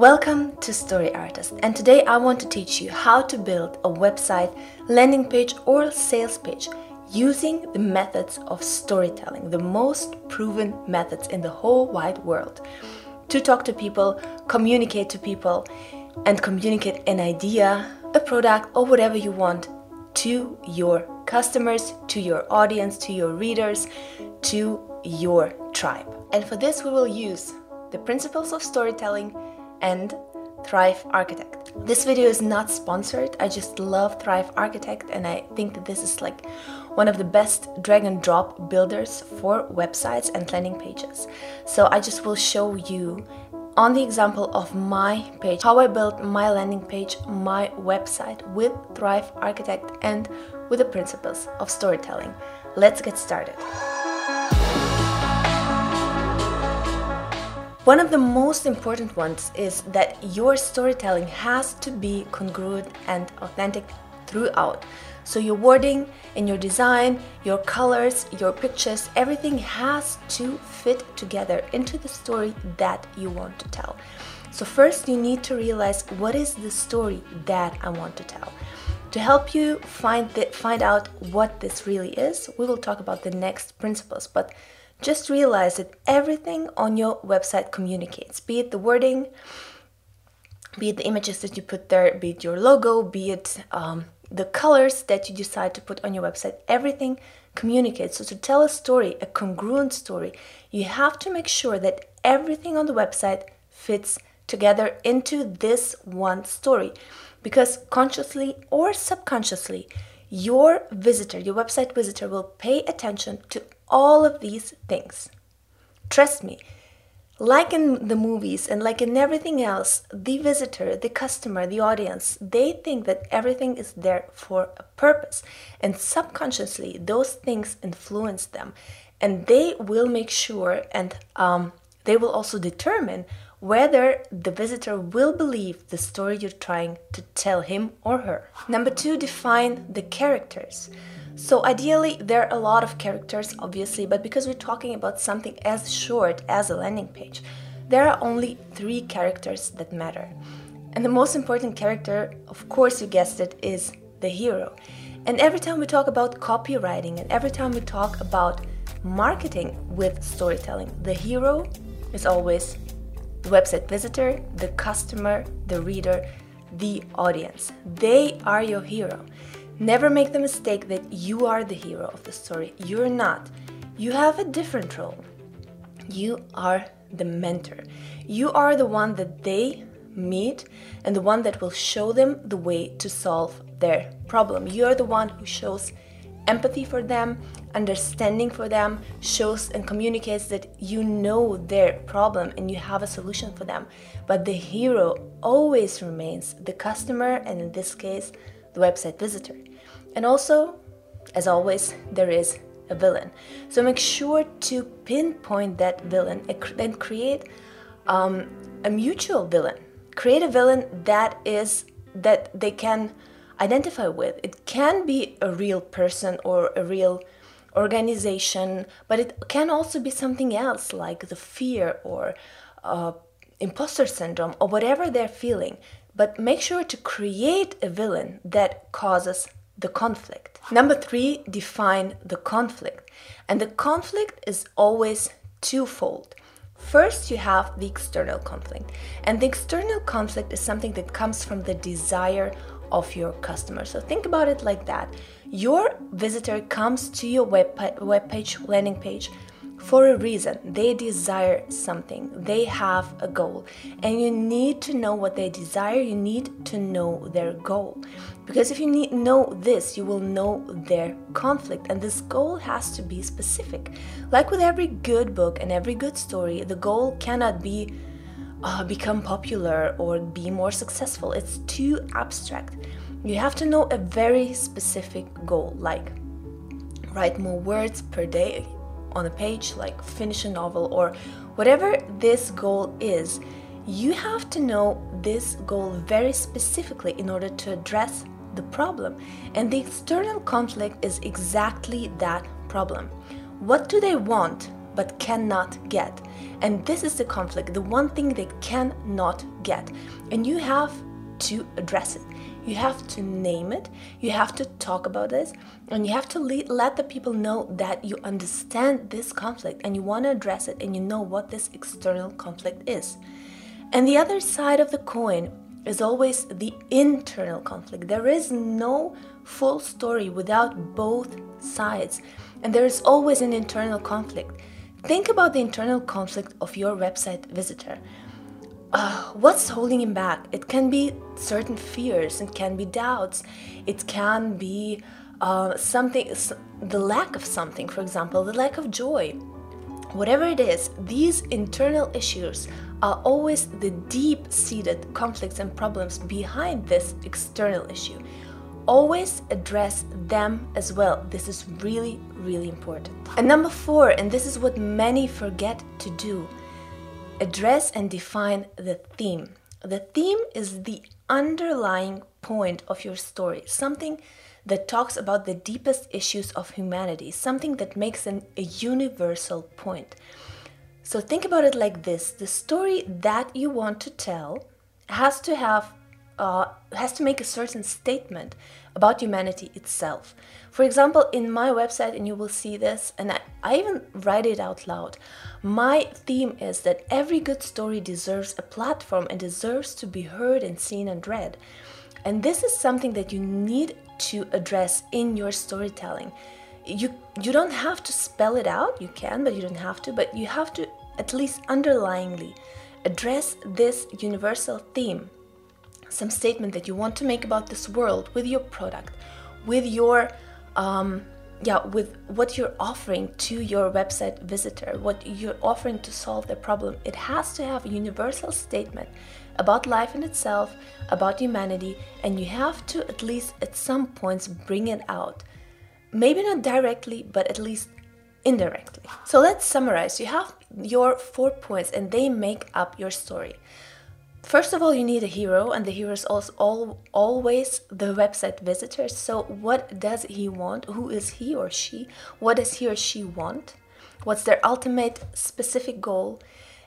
Welcome to Story Artist, and today I want to teach you how to build a website, landing page, or sales page using the methods of storytelling, the most proven methods in the whole wide world. To talk to people, communicate to people, and communicate an idea, a product, or whatever you want to your customers, to your audience, to your readers, to your tribe. And for this, we will use the principles of storytelling and Thrive Architect. This video is not sponsored. I just love Thrive Architect and I think that this is like one of the best drag and drop builders for websites and landing pages. So I just will show you on the example of my page how I built my landing page, my website with Thrive Architect and with the principles of storytelling. Let's get started. One of the most important ones is that your storytelling has to be congruent and authentic throughout. So, your wording and your design, your colors, your pictures, everything has to fit together into the story that you want to tell. So, first, you need to realize what is the story that I want to tell. To help you find, find out what this really is, we will talk about the next principles. But just realize that everything on your website communicates, be it the wording, be it the images that you put there, be it your logo, be it um, the colors that you decide to put on your website, everything communicates. So, to tell a story, a congruent story, you have to make sure that everything on the website fits together into this one story. Because consciously or subconsciously, your visitor, your website visitor, will pay attention to all of these things. Trust me, like in the movies and like in everything else, the visitor, the customer, the audience, they think that everything is there for a purpose. And subconsciously, those things influence them. And they will make sure and um, they will also determine whether the visitor will believe the story you're trying to tell him or her. Number two, define the characters. So, ideally, there are a lot of characters, obviously, but because we're talking about something as short as a landing page, there are only three characters that matter. And the most important character, of course, you guessed it, is the hero. And every time we talk about copywriting and every time we talk about marketing with storytelling, the hero is always the website visitor, the customer, the reader, the audience. They are your hero. Never make the mistake that you are the hero of the story. You're not. You have a different role. You are the mentor. You are the one that they meet and the one that will show them the way to solve their problem. You are the one who shows empathy for them, understanding for them, shows and communicates that you know their problem and you have a solution for them. But the hero always remains the customer, and in this case, the website visitor. And also, as always, there is a villain. So make sure to pinpoint that villain and create um, a mutual villain. Create a villain that is that they can identify with. It can be a real person or a real organization, but it can also be something else like the fear or uh, imposter syndrome or whatever they're feeling. But make sure to create a villain that causes the conflict. Number three, define the conflict. And the conflict is always twofold. First, you have the external conflict. And the external conflict is something that comes from the desire of your customer. So think about it like that. Your visitor comes to your web, web page, landing page for a reason. They desire something, they have a goal, and you need to know what they desire. You need to know their goal. Because if you need, know this, you will know their conflict, and this goal has to be specific. Like with every good book and every good story, the goal cannot be uh, become popular or be more successful. It's too abstract. You have to know a very specific goal, like write more words per day on a page, like finish a novel, or whatever this goal is. You have to know this goal very specifically in order to address the problem. And the external conflict is exactly that problem. What do they want, but cannot get. And this is the conflict, the one thing they cannot get. And you have to address it. You have to name it, you have to talk about this, and you have to let the people know that you understand this conflict and you want to address it and you know what this external conflict is. And the other side of the coin is always the internal conflict. There is no full story without both sides, and there is always an internal conflict. Think about the internal conflict of your website visitor. Uh, what's holding him back? It can be certain fears, it can be doubts, it can be uh, something, the lack of something, for example, the lack of joy. Whatever it is, these internal issues are always the deep seated conflicts and problems behind this external issue. Always address them as well. This is really, really important. And number four, and this is what many forget to do address and define the theme. The theme is the underlying point of your story, something that talks about the deepest issues of humanity, something that makes an, a universal point. So think about it like this the story that you want to tell has to have uh, has to make a certain statement about humanity itself. For example, in my website, and you will see this, and I, I even write it out loud. My theme is that every good story deserves a platform and deserves to be heard and seen and read. And this is something that you need to address in your storytelling. You you don't have to spell it out, you can, but you don't have to, but you have to at least underlyingly address this universal theme some statement that you want to make about this world with your product, with your um, yeah, with what you're offering to your website visitor, what you're offering to solve their problem, it has to have a universal statement about life in itself, about humanity, and you have to at least at some points bring it out. Maybe not directly, but at least indirectly. So let's summarize. You have your four points, and they make up your story. First of all, you need a hero, and the hero is also all, always the website visitor. So, what does he want? Who is he or she? What does he or she want? What's their ultimate specific goal?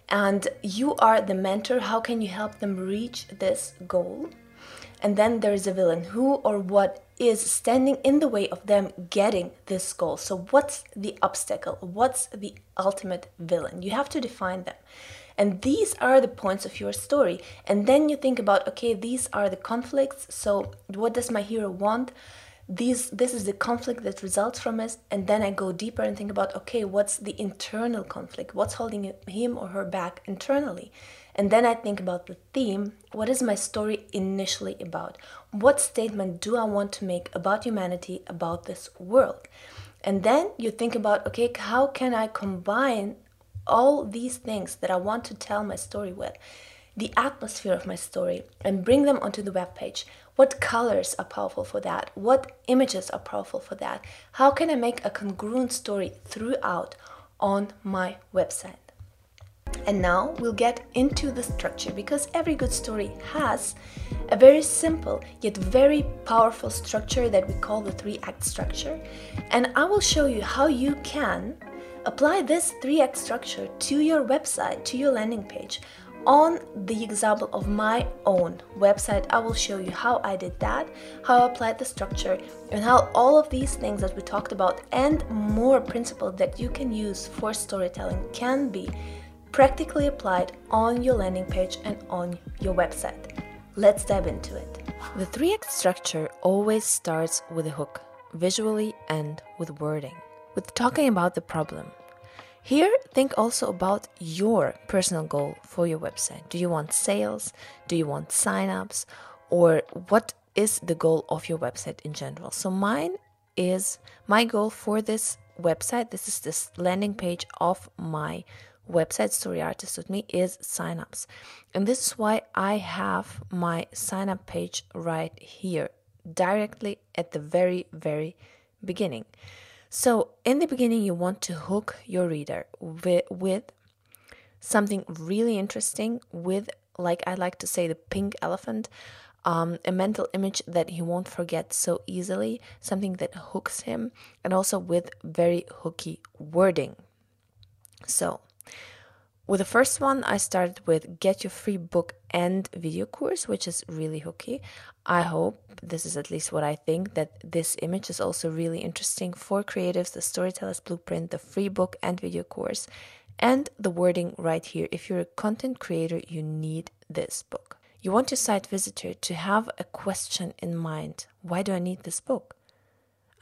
And you are the mentor. How can you help them reach this goal? And then there is a villain. Who or what is standing in the way of them getting this goal? So, what's the obstacle? What's the ultimate villain? You have to define them. And these are the points of your story. And then you think about, okay, these are the conflicts. So what does my hero want? These, this is the conflict that results from it. And then I go deeper and think about, okay, what's the internal conflict? What's holding him or her back internally? And then I think about the theme. What is my story initially about? What statement do I want to make about humanity, about this world? And then you think about, okay, how can I combine all these things that I want to tell my story with, the atmosphere of my story, and bring them onto the web page. What colors are powerful for that? What images are powerful for that? How can I make a congruent story throughout on my website? And now we'll get into the structure because every good story has a very simple yet very powerful structure that we call the three act structure. And I will show you how you can Apply this three act structure to your website, to your landing page. On the example of my own website, I will show you how I did that, how I applied the structure, and how all of these things that we talked about and more principles that you can use for storytelling can be practically applied on your landing page and on your website. Let's dive into it. The three act structure always starts with a hook, visually and with wording with talking about the problem. Here, think also about your personal goal for your website. Do you want sales? Do you want signups? Or what is the goal of your website in general? So, mine is my goal for this website. This is this landing page of my website, Story Artist with Me, is signups. And this is why I have my sign up page right here, directly at the very, very beginning. So, in the beginning, you want to hook your reader with, with something really interesting, with, like I like to say, the pink elephant, um, a mental image that he won't forget so easily, something that hooks him, and also with very hooky wording. So, with the first one, I started with Get Your Free Book and Video Course, which is really hooky. I hope this is at least what I think that this image is also really interesting for creatives the Storyteller's Blueprint, the free book and video course, and the wording right here. If you're a content creator, you need this book. You want your site visitor to have a question in mind why do I need this book?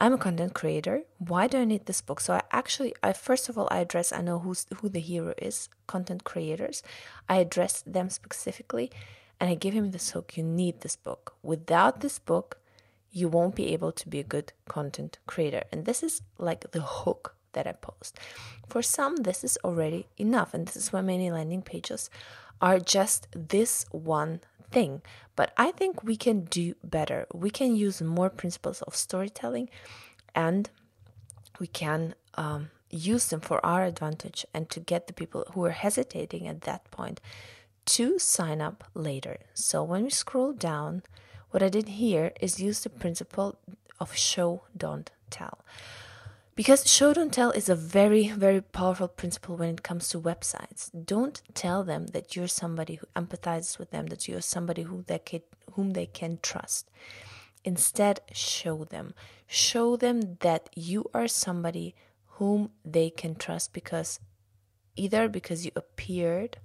I'm a content creator. Why do I need this book? So I actually, I first of all, I address. I know who's who the hero is. Content creators. I address them specifically, and I give him this hook. You need this book. Without this book, you won't be able to be a good content creator. And this is like the hook that I post. For some, this is already enough, and this is why many landing pages are just this one thing. But I think we can do better. We can use more principles of storytelling and we can um, use them for our advantage and to get the people who are hesitating at that point to sign up later. So when we scroll down, what I did here is use the principle of show, don't tell. Because show don't tell is a very, very powerful principle when it comes to websites. Don't tell them that you're somebody who empathizes with them, that you're somebody who they can, whom they can trust. Instead, show them. Show them that you are somebody whom they can trust because either because you appeared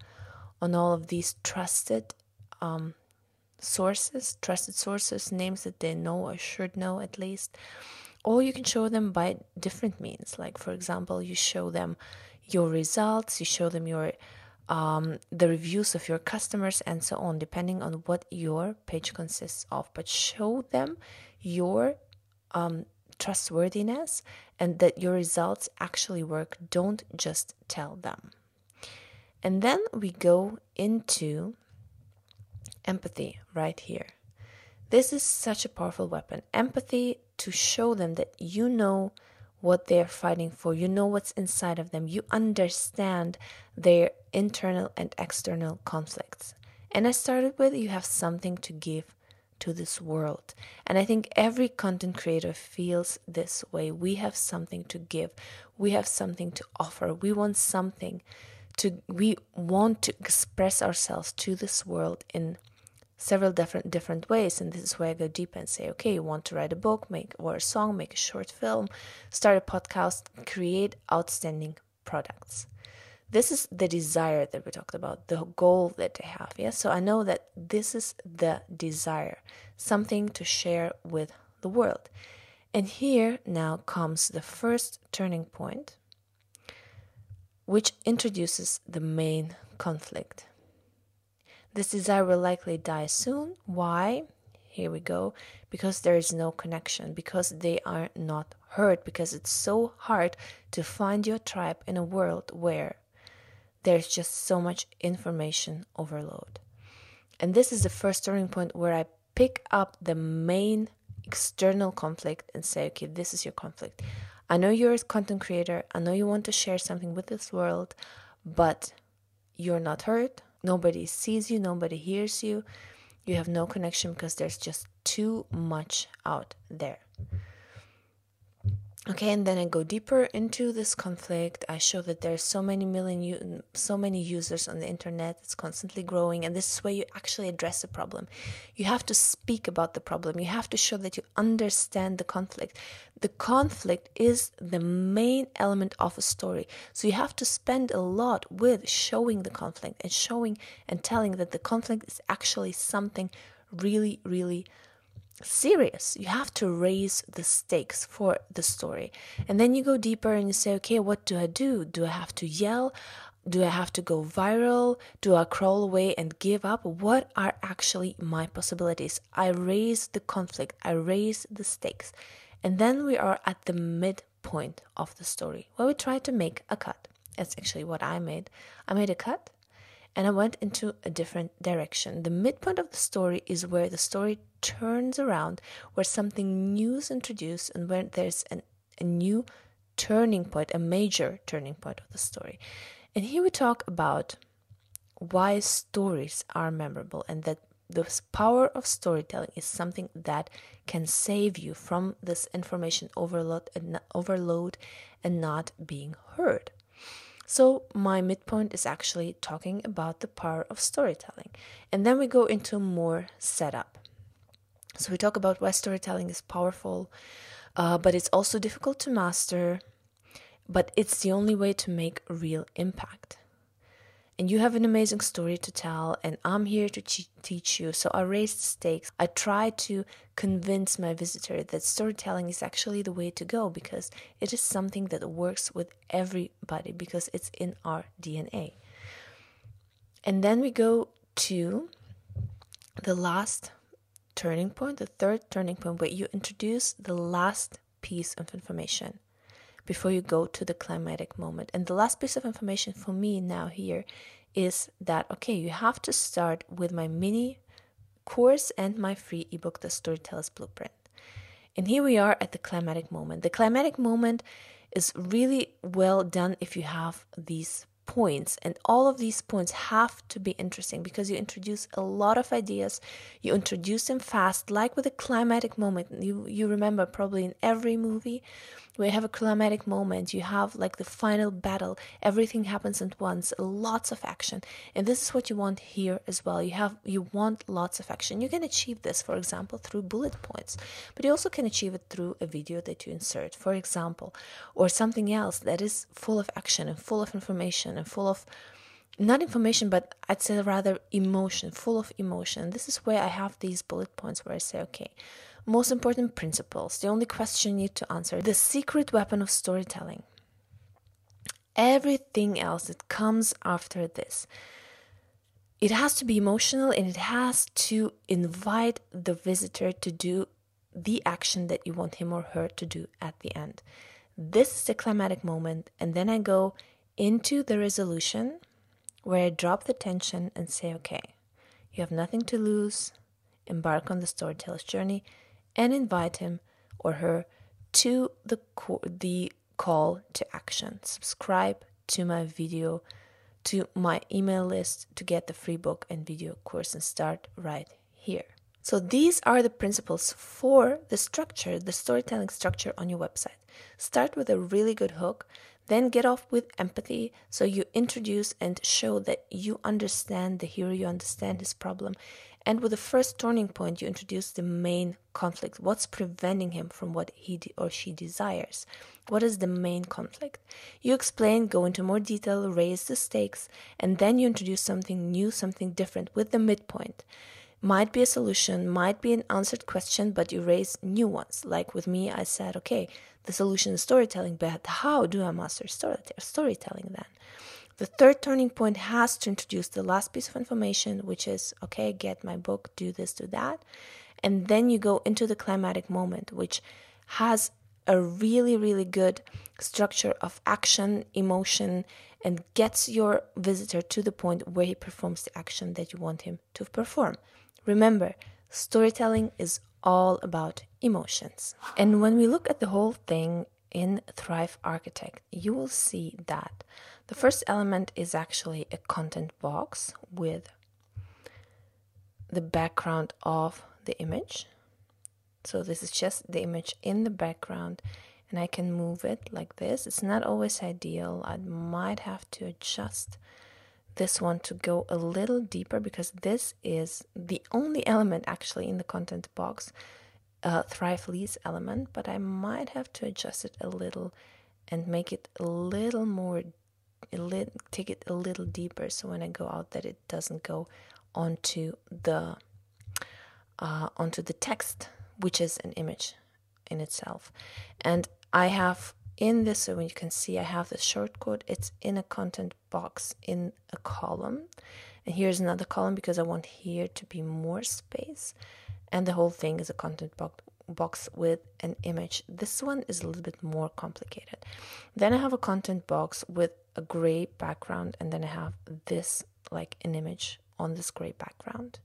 on all of these trusted um, sources, trusted sources, names that they know or should know at least, or you can show them by different means. Like for example you show them your results you show them your um, the reviews of your customers and so on depending on what your page consists of. But show them your um, trustworthiness and that your results actually work. Don't just tell them. And then we go into empathy right here. This is such a powerful weapon. Empathy to show them that you know what they're fighting for, you know what's inside of them, you understand their internal and external conflicts. And I started with you have something to give to this world. And I think every content creator feels this way. We have something to give, we have something to offer, we want something to, we want to express ourselves to this world in several different different ways. And this is where i go deep and say okay you want to write a book make or a song make a short film start a podcast create outstanding products. This is the desire that we talked about the goal that they have yeah? So i know that this is the desire something to share with the world. And here now comes the first turning point which introduces the main conflict this desire will likely die soon. Why? Here we go. Because there is no connection, because they are not heard, because it's so hard to find your tribe in a world where there's just so much information overload. And this is the first turning point where I pick up the main external conflict and say, okay, this is your conflict. I know you're a content creator, I know you want to share something with this world, but you're not heard, Nobody sees you, nobody hears you. You have no connection because there's just too much out there. Okay, and then I go deeper into this conflict. I show that there's so many million, so many users on the internet. It's constantly growing, and this is where you actually address the problem. You have to speak about the problem. You have to show that you understand the conflict. The conflict is the main element of a story, so you have to spend a lot with showing the conflict and showing and telling that the conflict is actually something really, really serious. You have to raise the stakes for the story. And then you go deeper and you say, okay, what do I do? Do I have to yell? Do I have to go viral? Do I crawl away and give up? What are actually my possibilities? I raise the conflict, I raise the stakes. And then we are at the midpoint of the story where we try to make a cut. That's actually what I made. I made a cut and I went into a different direction. The midpoint of the story is where the story turns around, where something new is introduced, and where there's an, a new turning point, a major turning point of the story. And here we talk about why stories are memorable and that the power of storytelling is something that can save you from this information overload and overload and not being heard. So, my midpoint is actually talking about the power of storytelling. And then we go into more setup. So, we talk about why storytelling is powerful, uh, but it's also difficult to master, but it's the only way to make real impact and you have an amazing story to tell and i'm here to teach you. So i raised stakes. I try to convince my visitor that storytelling is actually the way to go because it is something that works with everybody because it's in our dna and then we go to the last turning point the third turning point where you introduce the last piece of information before you go to the climatic moment. And the last piece of information for me now here is that okay, you have to start with my mini course and my free ebook, The Storyteller's Blueprint. And here we are at the climatic moment. The climatic moment is really well done if you have these points and all of these points have to be interesting because you introduce a lot of ideas you introduce them fast like with a climatic moment. You you remember probably in every movie we have a climatic moment you have like the final battle everything happens at once lots of action and this is what you want here as well. You have you want lots of action. You can achieve this for example through bullet points but you also can achieve it through a video that you insert for example or something else that is full of action and full of information and full of not information but i'd say rather emotion full of emotion this is where i have these bullet points where i say okay most important principles, the only question you need to answer, the secret weapon of storytelling. Everything else that comes after this, it has to be emotional and it has to invite the visitor to do the action that you want him or her to do at the end. This is the climatic moment, and then I go into the resolution where I drop the tension and say, okay, you have nothing to lose, embark on the storyteller's journey, and invite him or her to the, co- the call to action. Subscribe to my video, to my email list to get the free book and video course and start right here. So, these are the principles for the structure, the storytelling structure on your website. Start with a really good hook, then get off with empathy. So, you introduce and show that you understand the hero, you understand his problem, and with the first turning point, you introduce the main conflict. What's preventing him from what he or she desires? What is the main conflict? You explain, go into more detail, raise the stakes, and then you introduce something new, something different with the midpoint. Might be a solution, might be an answered question, but you raise new ones. Like with me, I said, okay, the solution is storytelling, but how do I master storytelling then? The third turning point has to introduce the last piece of information, which is okay, get my book, do this, do that. And then you go into the climatic moment, which has a really, really good structure of action, emotion, and gets your visitor to the point where he performs the action that you want him to perform. Remember, storytelling is all about emotions. And when we look at the whole thing in Thrive Architect, you will see that the first element is actually a content box with the background of the image. So this is just the image in the background and I can move it like this. It's not always ideal. I might have to adjust this one to go a little deeper because this is the only element actually in the content box, uh, Thrive Leads element, but I might have to adjust it a little and make it a little more a lit, take it a little deeper so when I go out that it doesn't go onto the uh, onto the text which is an image in itself. And I have in this so you can see I have the shortcode it's in a content box in a column and here's another column because I want here to be more space and the whole thing is a content box box with an image. This one is a little bit more complicated. Then I have a content box with a gray background, and then I have this like an image on this gray background.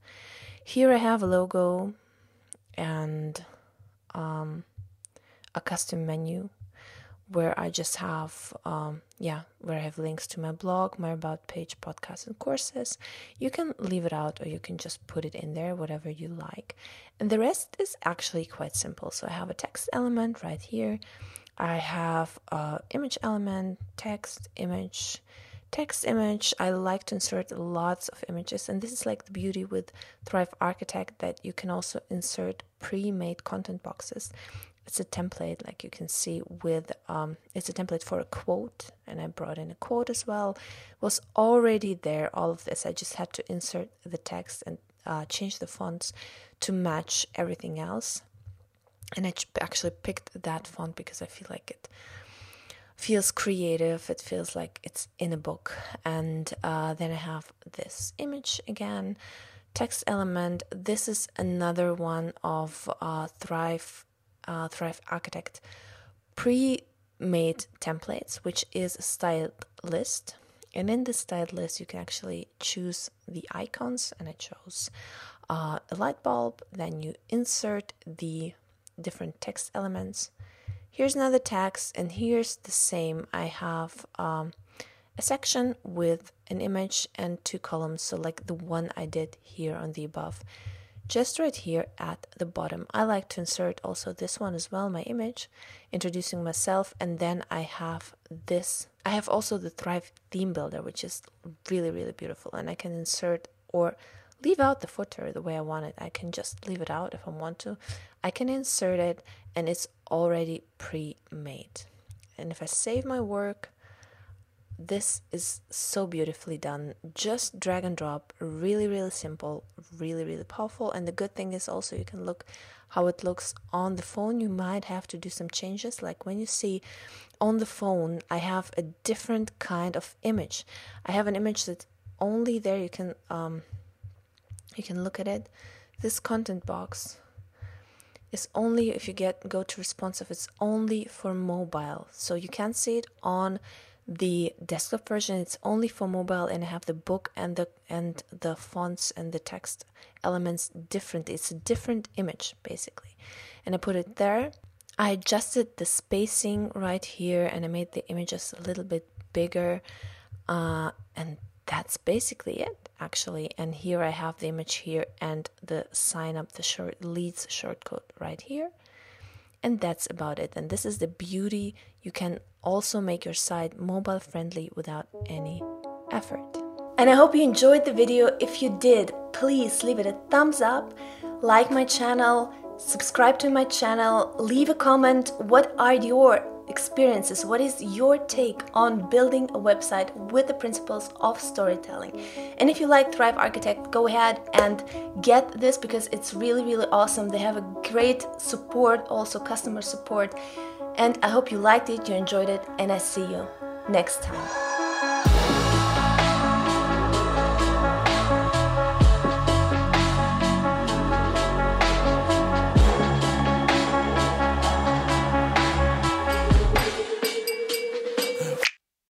Here I have a logo and um, a custom menu where I just have, um, yeah, where I have links to my blog, my about page, podcasts, and courses. You can leave it out or you can just put it in there, whatever you like. And the rest is actually quite simple. So I have a text element right here. I have uh, image element, text, image, text image. I like to insert lots of images, and this is like the beauty with Thrive Architect that you can also insert pre-made content boxes. It's a template, like you can see, with um, it's a template for a quote, and I brought in a quote as well. Was already there. All of this, I just had to insert the text and uh, change the fonts to match everything else. And I actually picked that font because I feel like it feels creative. It feels like it's in a book. And uh, then I have this image again, text element. This is another one of uh, Thrive uh, Thrive Architect pre-made templates, which is a styled list. And in this styled list, you can actually choose the icons, and I chose uh, a light bulb. Then you insert the different text elements. Here's another text, and here's the same. I have um, a section with an image and two columns, so like the one I did here on the above. Just right here at the bottom, I like to insert also this one as well, my image, introducing myself, and then I have this. I have also the Thrive theme builder, which is really, really beautiful, and I can insert or leave out the footer the way I want it. I can just leave it out if I want to. I can insert it and it's already pre-made. And if I save my work, this is so beautifully done. Just drag and drop, really, really simple, really, really powerful. And the good thing is also you can look how it looks on the phone. You might have to do some changes. Like when you see on the phone, I have a different kind of image. I have an image that only there you can um, you can look at it this content box is only if you get go to responsive it's only for mobile so you can't see it on the desktop version it's only for mobile and I have the book and the and the fonts and the text elements different. It's a different image basically. And I put it there. I adjusted the spacing right here and I made the images a little bit bigger uh, and that's basically it actually. And here I have the image here and the sign up the short leads shortcode right here. And that's about it. And this is the beauty you can also make your site mobile friendly without any effort and I hope you enjoyed the video if you did please leave it a thumbs up like my channel subscribe to my channel leave a comment what are your experiences. What is your take on building a website with the principles of storytelling? And if you like Thrive Architect, go ahead and get this because it's really, really awesome. They have a great support, also customer support. And I hope you liked it, you enjoyed it, and I see you next time.